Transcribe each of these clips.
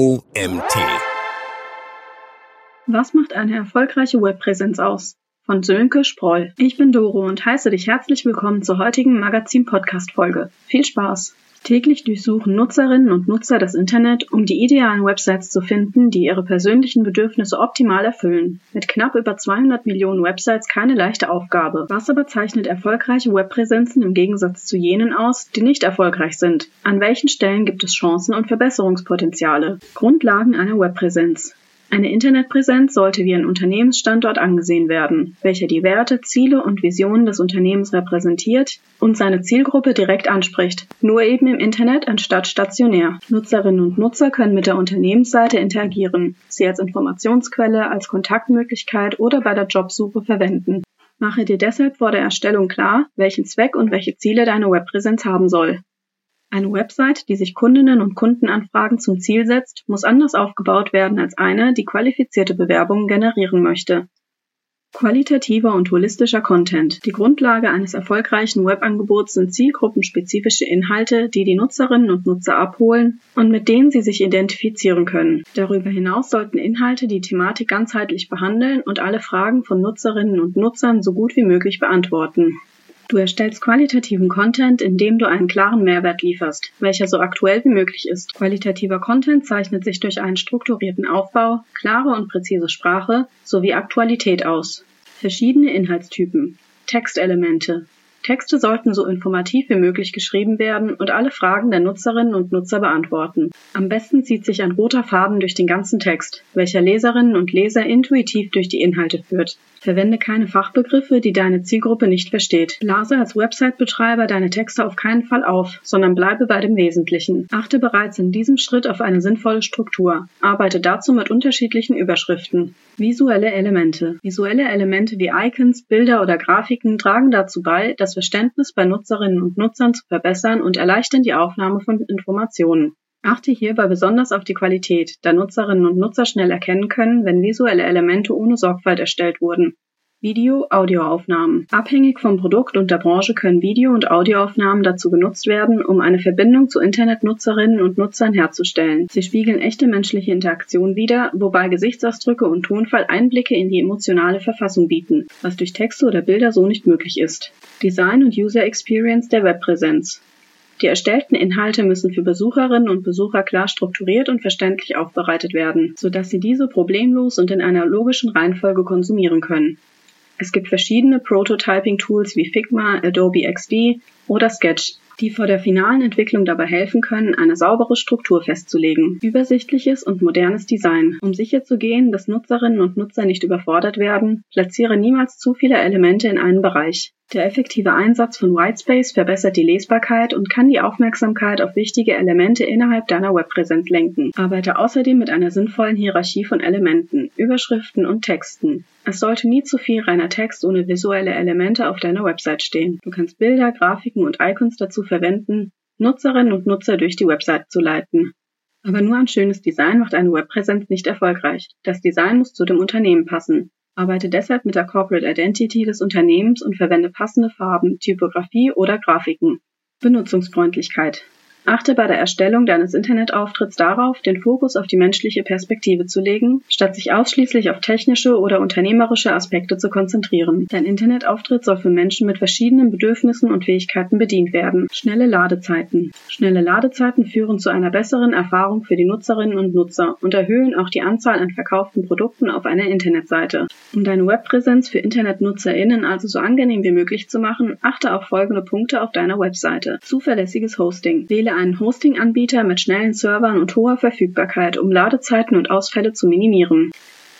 OMT. Was macht eine erfolgreiche Webpräsenz aus? Von Sönke Sproll. Ich bin Doro und heiße dich herzlich willkommen zur heutigen Magazin-Podcast-Folge. Viel Spaß! Täglich durchsuchen Nutzerinnen und Nutzer das Internet, um die idealen Websites zu finden, die ihre persönlichen Bedürfnisse optimal erfüllen. Mit knapp über 200 Millionen Websites keine leichte Aufgabe. Was aber zeichnet erfolgreiche Webpräsenzen im Gegensatz zu jenen aus, die nicht erfolgreich sind? An welchen Stellen gibt es Chancen und Verbesserungspotenziale? Grundlagen einer Webpräsenz. Eine Internetpräsenz sollte wie ein Unternehmensstandort angesehen werden, welcher die Werte, Ziele und Visionen des Unternehmens repräsentiert und seine Zielgruppe direkt anspricht, nur eben im Internet anstatt stationär. Nutzerinnen und Nutzer können mit der Unternehmensseite interagieren, sie als Informationsquelle, als Kontaktmöglichkeit oder bei der Jobsuche verwenden. Mache dir deshalb vor der Erstellung klar, welchen Zweck und welche Ziele deine Webpräsenz haben soll. Eine Website, die sich Kundinnen und Kundenanfragen zum Ziel setzt, muss anders aufgebaut werden als eine, die qualifizierte Bewerbungen generieren möchte. Qualitativer und holistischer Content. Die Grundlage eines erfolgreichen Webangebots sind zielgruppenspezifische Inhalte, die die Nutzerinnen und Nutzer abholen und mit denen sie sich identifizieren können. Darüber hinaus sollten Inhalte die Thematik ganzheitlich behandeln und alle Fragen von Nutzerinnen und Nutzern so gut wie möglich beantworten. Du erstellst qualitativen Content, indem du einen klaren Mehrwert lieferst, welcher so aktuell wie möglich ist. Qualitativer Content zeichnet sich durch einen strukturierten Aufbau, klare und präzise Sprache sowie Aktualität aus. Verschiedene Inhaltstypen. Textelemente. Texte sollten so informativ wie möglich geschrieben werden und alle Fragen der Nutzerinnen und Nutzer beantworten. Am besten zieht sich ein roter Faden durch den ganzen Text, welcher Leserinnen und Leser intuitiv durch die Inhalte führt. Verwende keine Fachbegriffe, die deine Zielgruppe nicht versteht. Lase als Website-Betreiber deine Texte auf keinen Fall auf, sondern bleibe bei dem Wesentlichen. Achte bereits in diesem Schritt auf eine sinnvolle Struktur. Arbeite dazu mit unterschiedlichen Überschriften. Visuelle Elemente. Visuelle Elemente wie Icons, Bilder oder Grafiken tragen dazu bei, das Verständnis bei Nutzerinnen und Nutzern zu verbessern und erleichtern die Aufnahme von Informationen. Achte hierbei besonders auf die Qualität, da Nutzerinnen und Nutzer schnell erkennen können, wenn visuelle Elemente ohne Sorgfalt erstellt wurden. Video, Audioaufnahmen. Abhängig vom Produkt und der Branche können Video- und Audioaufnahmen dazu genutzt werden, um eine Verbindung zu Internetnutzerinnen und Nutzern herzustellen. Sie spiegeln echte menschliche Interaktion wider, wobei Gesichtsausdrücke und Tonfall Einblicke in die emotionale Verfassung bieten, was durch Texte oder Bilder so nicht möglich ist. Design und User Experience der Webpräsenz. Die erstellten Inhalte müssen für Besucherinnen und Besucher klar strukturiert und verständlich aufbereitet werden, sodass sie diese problemlos und in einer logischen Reihenfolge konsumieren können. Es gibt verschiedene Prototyping-Tools wie Figma, Adobe XD oder Sketch, die vor der finalen Entwicklung dabei helfen können, eine saubere Struktur festzulegen. Übersichtliches und modernes Design. Um sicherzugehen, dass Nutzerinnen und Nutzer nicht überfordert werden, platziere niemals zu viele Elemente in einem Bereich. Der effektive Einsatz von Whitespace verbessert die Lesbarkeit und kann die Aufmerksamkeit auf wichtige Elemente innerhalb deiner Webpräsenz lenken. Arbeite außerdem mit einer sinnvollen Hierarchie von Elementen, Überschriften und Texten. Es sollte nie zu viel reiner Text ohne visuelle Elemente auf deiner Website stehen. Du kannst Bilder, Grafiken und Icons dazu verwenden, Nutzerinnen und Nutzer durch die Website zu leiten. Aber nur ein schönes Design macht eine Webpräsenz nicht erfolgreich. Das Design muss zu dem Unternehmen passen. Arbeite deshalb mit der Corporate Identity des Unternehmens und verwende passende Farben, Typografie oder Grafiken. Benutzungsfreundlichkeit. Achte bei der Erstellung deines Internetauftritts darauf, den Fokus auf die menschliche Perspektive zu legen, statt sich ausschließlich auf technische oder unternehmerische Aspekte zu konzentrieren. Dein Internetauftritt soll für Menschen mit verschiedenen Bedürfnissen und Fähigkeiten bedient werden. Schnelle Ladezeiten. Schnelle Ladezeiten führen zu einer besseren Erfahrung für die Nutzerinnen und Nutzer und erhöhen auch die Anzahl an verkauften Produkten auf einer Internetseite. Um deine Webpräsenz für InternetnutzerInnen also so angenehm wie möglich zu machen, achte auf folgende Punkte auf deiner Webseite. Zuverlässiges Hosting. Wähle einen Hosting-Anbieter mit schnellen Servern und hoher Verfügbarkeit, um Ladezeiten und Ausfälle zu minimieren.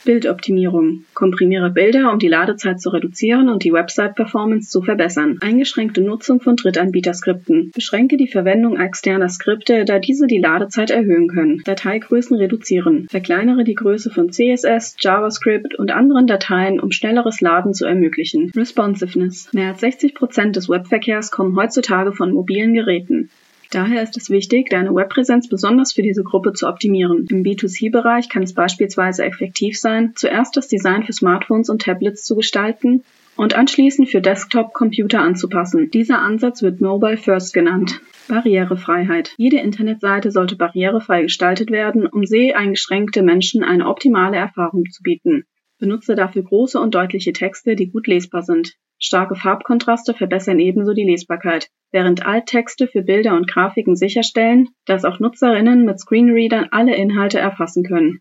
Bildoptimierung. Komprimiere Bilder, um die Ladezeit zu reduzieren und die Website-Performance zu verbessern. Eingeschränkte Nutzung von Drittanbieterskripten. Beschränke die Verwendung externer Skripte, da diese die Ladezeit erhöhen können. Dateigrößen reduzieren. Verkleinere die Größe von CSS, JavaScript und anderen Dateien, um schnelleres Laden zu ermöglichen. Responsiveness. Mehr als 60 Prozent des Webverkehrs kommen heutzutage von mobilen Geräten. Daher ist es wichtig, deine Webpräsenz besonders für diese Gruppe zu optimieren. Im B2C-Bereich kann es beispielsweise effektiv sein, zuerst das Design für Smartphones und Tablets zu gestalten und anschließend für Desktop-Computer anzupassen. Dieser Ansatz wird Mobile First genannt. Barrierefreiheit. Jede Internetseite sollte barrierefrei gestaltet werden, um seheingeschränkte Menschen eine optimale Erfahrung zu bieten. Benutze dafür große und deutliche Texte, die gut lesbar sind. Starke Farbkontraste verbessern ebenso die Lesbarkeit, während Alttexte für Bilder und Grafiken sicherstellen, dass auch Nutzerinnen mit Screenreadern alle Inhalte erfassen können.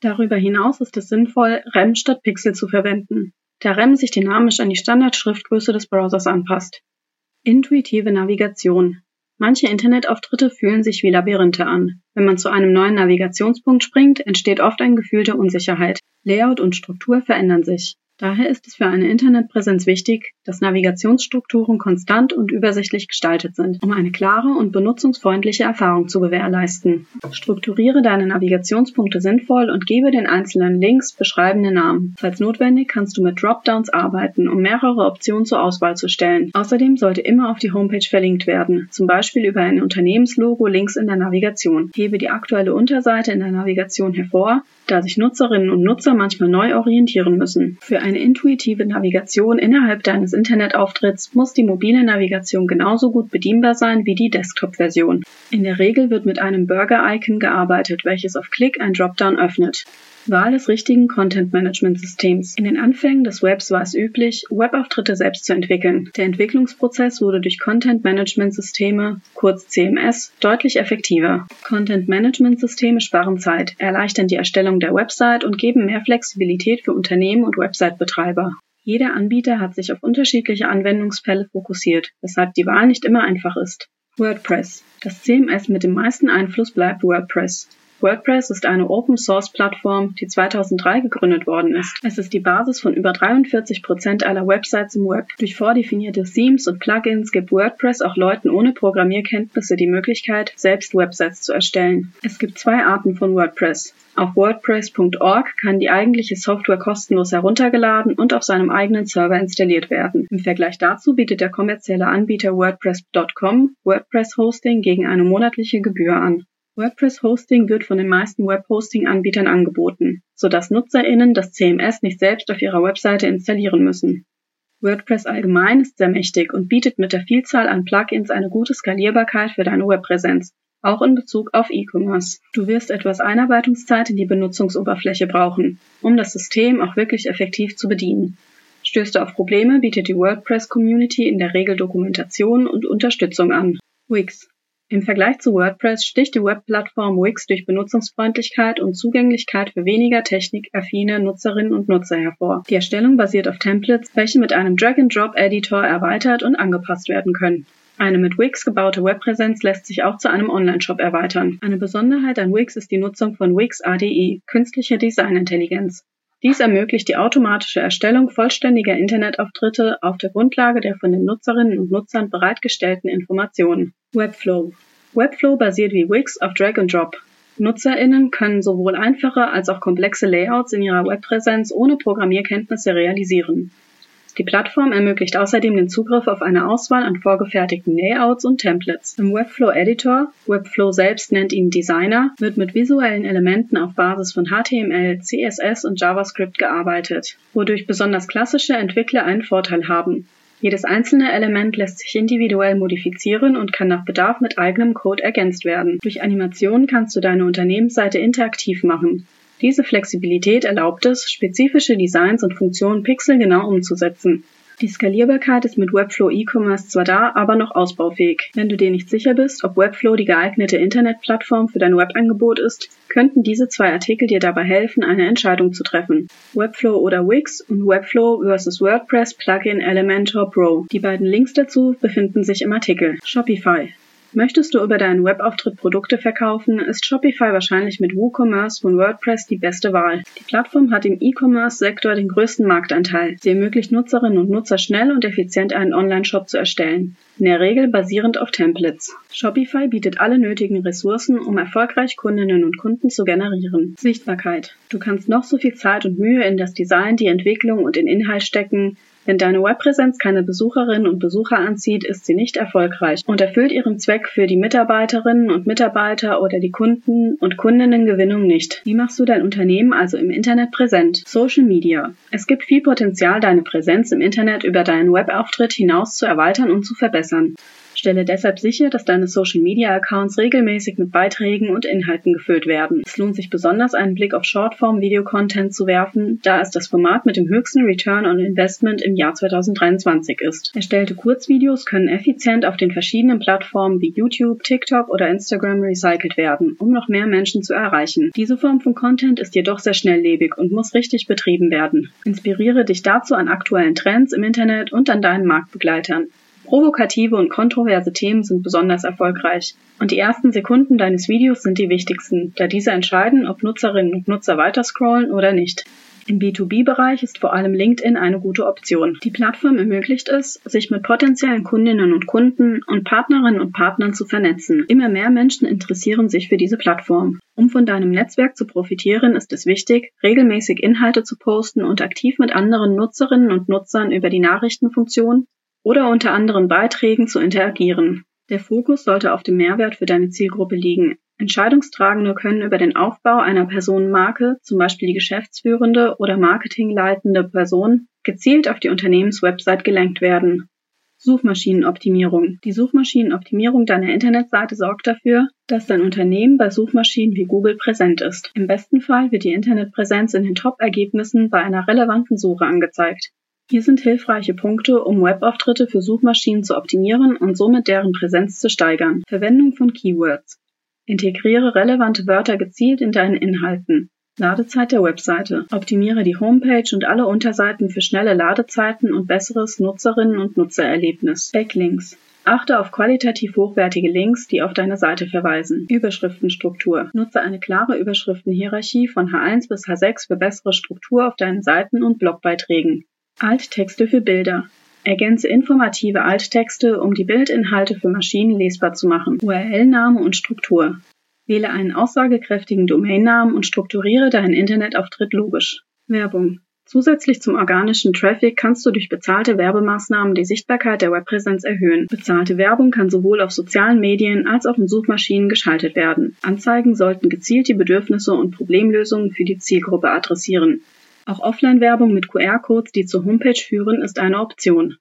Darüber hinaus ist es sinnvoll, Rem statt Pixel zu verwenden, da Rem sich dynamisch an die Standardschriftgröße des Browsers anpasst. Intuitive Navigation. Manche Internetauftritte fühlen sich wie Labyrinthe an. Wenn man zu einem neuen Navigationspunkt springt, entsteht oft ein Gefühl der Unsicherheit. Layout und Struktur verändern sich. Daher ist es für eine Internetpräsenz wichtig, dass Navigationsstrukturen konstant und übersichtlich gestaltet sind, um eine klare und benutzungsfreundliche Erfahrung zu gewährleisten. Strukturiere deine Navigationspunkte sinnvoll und gebe den einzelnen Links beschreibende Namen. Falls notwendig, kannst du mit Dropdowns arbeiten, um mehrere Optionen zur Auswahl zu stellen. Außerdem sollte immer auf die Homepage verlinkt werden, zum Beispiel über ein Unternehmenslogo links in der Navigation. Hebe die aktuelle Unterseite in der Navigation hervor, da sich Nutzerinnen und Nutzer manchmal neu orientieren müssen. Für eine intuitive Navigation innerhalb deines Internetauftritts muss die mobile Navigation genauso gut bedienbar sein wie die Desktop-Version. In der Regel wird mit einem Burger-Icon gearbeitet, welches auf Klick ein Dropdown öffnet. Wahl des richtigen Content-Management-Systems. In den Anfängen des Webs war es üblich, Webauftritte selbst zu entwickeln. Der Entwicklungsprozess wurde durch Content-Management-Systeme, kurz CMS, deutlich effektiver. Content-Management-Systeme sparen Zeit, erleichtern die Erstellung der Website und geben mehr Flexibilität für Unternehmen und Website-Betreiber. Jeder Anbieter hat sich auf unterschiedliche Anwendungsfälle fokussiert, weshalb die Wahl nicht immer einfach ist. WordPress. Das CMS mit dem meisten Einfluss bleibt WordPress. WordPress ist eine Open-Source-Plattform, die 2003 gegründet worden ist. Es ist die Basis von über 43 Prozent aller Websites im Web. Durch vordefinierte Themes und Plugins gibt WordPress auch Leuten ohne Programmierkenntnisse die Möglichkeit, selbst Websites zu erstellen. Es gibt zwei Arten von WordPress. Auf WordPress.org kann die eigentliche Software kostenlos heruntergeladen und auf seinem eigenen Server installiert werden. Im Vergleich dazu bietet der kommerzielle Anbieter WordPress.com WordPress-Hosting gegen eine monatliche Gebühr an. WordPress-Hosting wird von den meisten Web-Hosting-Anbietern angeboten, sodass NutzerInnen das CMS nicht selbst auf ihrer Webseite installieren müssen. WordPress allgemein ist sehr mächtig und bietet mit der Vielzahl an Plugins eine gute Skalierbarkeit für deine Webpräsenz, auch in Bezug auf E-Commerce. Du wirst etwas Einarbeitungszeit in die Benutzungsoberfläche brauchen, um das System auch wirklich effektiv zu bedienen. Stößt du auf Probleme, bietet die WordPress-Community in der Regel Dokumentation und Unterstützung an. Wix im Vergleich zu WordPress sticht die Webplattform Wix durch Benutzungsfreundlichkeit und Zugänglichkeit für weniger technikaffine Nutzerinnen und Nutzer hervor. Die Erstellung basiert auf Templates, welche mit einem Drag-and-Drop-Editor erweitert und angepasst werden können. Eine mit Wix gebaute Webpräsenz lässt sich auch zu einem Online-Shop erweitern. Eine Besonderheit an Wix ist die Nutzung von Wix ADI, künstliche Designintelligenz. Dies ermöglicht die automatische Erstellung vollständiger Internetauftritte auf der Grundlage der von den Nutzerinnen und Nutzern bereitgestellten Informationen. Webflow. Webflow basiert wie Wix auf Drag and Drop. NutzerInnen können sowohl einfache als auch komplexe Layouts in ihrer Webpräsenz ohne Programmierkenntnisse realisieren. Die Plattform ermöglicht außerdem den Zugriff auf eine Auswahl an vorgefertigten Layouts und Templates. Im Webflow Editor, Webflow selbst nennt ihn Designer, wird mit visuellen Elementen auf Basis von HTML, CSS und JavaScript gearbeitet, wodurch besonders klassische Entwickler einen Vorteil haben. Jedes einzelne Element lässt sich individuell modifizieren und kann nach Bedarf mit eigenem Code ergänzt werden. Durch Animationen kannst du deine Unternehmensseite interaktiv machen. Diese Flexibilität erlaubt es, spezifische Designs und Funktionen pixelgenau umzusetzen. Die Skalierbarkeit ist mit Webflow E-Commerce zwar da, aber noch ausbaufähig. Wenn du dir nicht sicher bist, ob Webflow die geeignete Internetplattform für dein Webangebot ist, könnten diese zwei Artikel dir dabei helfen, eine Entscheidung zu treffen. Webflow oder Wix und Webflow vs. WordPress Plugin Elementor Pro. Die beiden Links dazu befinden sich im Artikel. Shopify. Möchtest du über deinen Webauftritt Produkte verkaufen, ist Shopify wahrscheinlich mit WooCommerce von WordPress die beste Wahl. Die Plattform hat im E-Commerce-Sektor den größten Marktanteil. Sie ermöglicht Nutzerinnen und Nutzer schnell und effizient einen Online-Shop zu erstellen. In der Regel basierend auf Templates. Shopify bietet alle nötigen Ressourcen, um erfolgreich Kundinnen und Kunden zu generieren. Sichtbarkeit. Du kannst noch so viel Zeit und Mühe in das Design, die Entwicklung und den Inhalt stecken. Wenn deine Webpräsenz keine Besucherinnen und Besucher anzieht, ist sie nicht erfolgreich und erfüllt ihren Zweck für die Mitarbeiterinnen und Mitarbeiter oder die Kunden und Kundinnengewinnung nicht. Wie machst du dein Unternehmen also im Internet präsent? Social Media. Es gibt viel Potenzial, deine Präsenz im Internet über deinen Webauftritt hinaus zu erweitern und zu verbessern. Stelle deshalb sicher, dass deine Social Media Accounts regelmäßig mit Beiträgen und Inhalten gefüllt werden. Es lohnt sich besonders einen Blick auf Shortform Video Content zu werfen, da es das Format mit dem höchsten Return on Investment im Jahr 2023 ist. Erstellte Kurzvideos können effizient auf den verschiedenen Plattformen wie YouTube, TikTok oder Instagram recycelt werden, um noch mehr Menschen zu erreichen. Diese Form von Content ist jedoch sehr schnelllebig und muss richtig betrieben werden. Inspiriere dich dazu an aktuellen Trends im Internet und an deinen Marktbegleitern. Provokative und kontroverse Themen sind besonders erfolgreich. Und die ersten Sekunden deines Videos sind die wichtigsten, da diese entscheiden, ob Nutzerinnen und Nutzer weiterscrollen oder nicht. Im B2B-Bereich ist vor allem LinkedIn eine gute Option. Die Plattform ermöglicht es, sich mit potenziellen Kundinnen und Kunden und Partnerinnen und Partnern zu vernetzen. Immer mehr Menschen interessieren sich für diese Plattform. Um von deinem Netzwerk zu profitieren, ist es wichtig, regelmäßig Inhalte zu posten und aktiv mit anderen Nutzerinnen und Nutzern über die Nachrichtenfunktion oder unter anderen Beiträgen zu interagieren. Der Fokus sollte auf dem Mehrwert für deine Zielgruppe liegen. Entscheidungstragende können über den Aufbau einer Personenmarke, zum Beispiel die geschäftsführende oder marketingleitende Person, gezielt auf die Unternehmenswebsite gelenkt werden. Suchmaschinenoptimierung. Die Suchmaschinenoptimierung deiner Internetseite sorgt dafür, dass dein Unternehmen bei Suchmaschinen wie Google präsent ist. Im besten Fall wird die Internetpräsenz in den Top-Ergebnissen bei einer relevanten Suche angezeigt. Hier sind hilfreiche Punkte, um Webauftritte für Suchmaschinen zu optimieren und somit deren Präsenz zu steigern. Verwendung von Keywords. Integriere relevante Wörter gezielt in deinen Inhalten. Ladezeit der Webseite. Optimiere die Homepage und alle Unterseiten für schnelle Ladezeiten und besseres Nutzerinnen- und Nutzererlebnis. Backlinks. Achte auf qualitativ hochwertige Links, die auf deine Seite verweisen. Überschriftenstruktur. Nutze eine klare Überschriftenhierarchie von H1 bis H6 für bessere Struktur auf deinen Seiten und Blogbeiträgen. Alttexte für Bilder. Ergänze informative Alttexte, um die Bildinhalte für Maschinen lesbar zu machen. URL-Name und Struktur. Wähle einen aussagekräftigen Domainnamen und strukturiere deinen Internetauftritt logisch. Werbung. Zusätzlich zum organischen Traffic kannst du durch bezahlte Werbemaßnahmen die Sichtbarkeit der Webpräsenz erhöhen. Bezahlte Werbung kann sowohl auf sozialen Medien als auch in Suchmaschinen geschaltet werden. Anzeigen sollten gezielt die Bedürfnisse und Problemlösungen für die Zielgruppe adressieren. Auch Offline-Werbung mit QR-Codes, die zur Homepage führen, ist eine Option.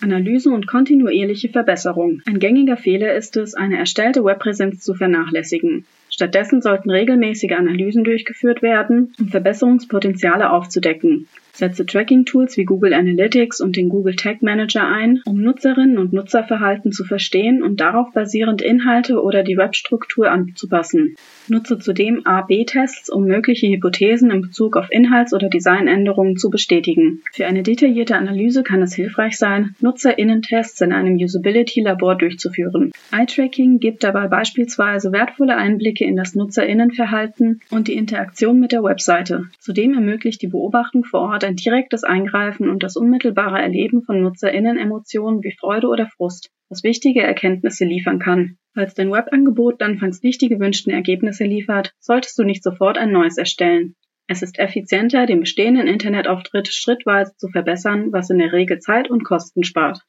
Analyse und kontinuierliche Verbesserung. Ein gängiger Fehler ist es, eine erstellte Webpräsenz zu vernachlässigen. Stattdessen sollten regelmäßige Analysen durchgeführt werden, um Verbesserungspotenziale aufzudecken. Setze Tracking-Tools wie Google Analytics und den Google Tag Manager ein, um Nutzerinnen und Nutzerverhalten zu verstehen und darauf basierend Inhalte oder die Webstruktur anzupassen. Nutze zudem A-B-Tests, um mögliche Hypothesen in Bezug auf Inhalts- oder Designänderungen zu bestätigen. Für eine detaillierte Analyse kann es hilfreich sein, Nutzerinnentests in einem Usability-Labor durchzuführen. Eye-Tracking gibt dabei beispielsweise wertvolle Einblicke in das Nutzerinnenverhalten und die Interaktion mit der Webseite. Zudem ermöglicht die Beobachtung vor Ort ein direktes Eingreifen und das unmittelbare Erleben von NutzerInnen-Emotionen wie Freude oder Frust, was wichtige Erkenntnisse liefern kann. Falls dein Webangebot anfangs nicht die gewünschten Ergebnisse liefert, solltest du nicht sofort ein neues erstellen. Es ist effizienter, den bestehenden Internetauftritt schrittweise zu verbessern, was in der Regel Zeit und Kosten spart.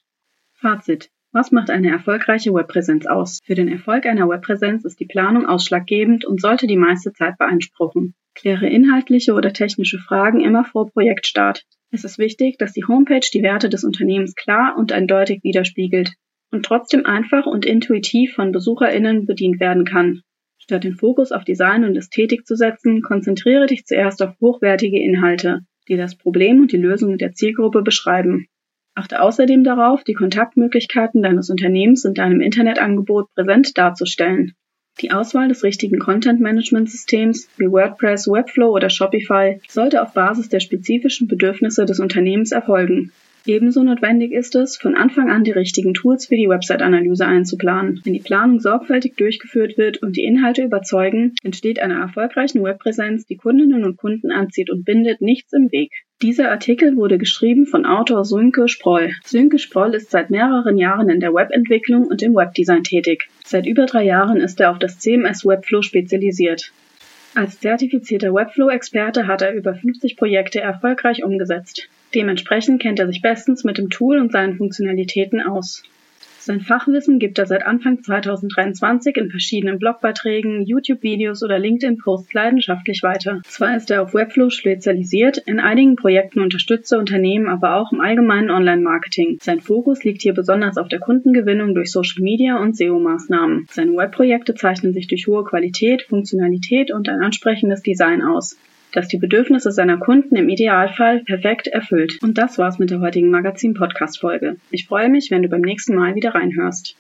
Fazit. Was macht eine erfolgreiche Webpräsenz aus? Für den Erfolg einer Webpräsenz ist die Planung ausschlaggebend und sollte die meiste Zeit beanspruchen. Kläre inhaltliche oder technische Fragen immer vor Projektstart. Es ist wichtig, dass die Homepage die Werte des Unternehmens klar und eindeutig widerspiegelt und trotzdem einfach und intuitiv von BesucherInnen bedient werden kann. Statt den Fokus auf Design und Ästhetik zu setzen, konzentriere dich zuerst auf hochwertige Inhalte, die das Problem und die Lösung der Zielgruppe beschreiben. Achte außerdem darauf, die Kontaktmöglichkeiten deines Unternehmens in deinem Internetangebot präsent darzustellen. Die Auswahl des richtigen Content-Management-Systems wie WordPress, Webflow oder Shopify sollte auf Basis der spezifischen Bedürfnisse des Unternehmens erfolgen. Ebenso notwendig ist es, von Anfang an die richtigen Tools für die Website-Analyse einzuplanen. Wenn die Planung sorgfältig durchgeführt wird und die Inhalte überzeugen, entsteht einer erfolgreichen Webpräsenz, die Kundinnen und Kunden anzieht und bindet, nichts im Weg. Dieser Artikel wurde geschrieben von Autor Sönke Sproll. Sönke Sproll ist seit mehreren Jahren in der Webentwicklung und im Webdesign tätig. Seit über drei Jahren ist er auf das CMS Webflow spezialisiert. Als zertifizierter Webflow-Experte hat er über 50 Projekte erfolgreich umgesetzt. Dementsprechend kennt er sich bestens mit dem Tool und seinen Funktionalitäten aus. Sein Fachwissen gibt er seit Anfang 2023 in verschiedenen Blogbeiträgen, YouTube-Videos oder LinkedIn-Posts leidenschaftlich weiter. Zwar ist er auf Webflow spezialisiert, in einigen Projekten unterstützt er Unternehmen aber auch im allgemeinen Online-Marketing. Sein Fokus liegt hier besonders auf der Kundengewinnung durch Social Media und SEO-Maßnahmen. Seine Webprojekte zeichnen sich durch hohe Qualität, Funktionalität und ein ansprechendes Design aus das die Bedürfnisse seiner Kunden im Idealfall perfekt erfüllt. Und das war's mit der heutigen Magazin-Podcast-Folge. Ich freue mich, wenn du beim nächsten Mal wieder reinhörst.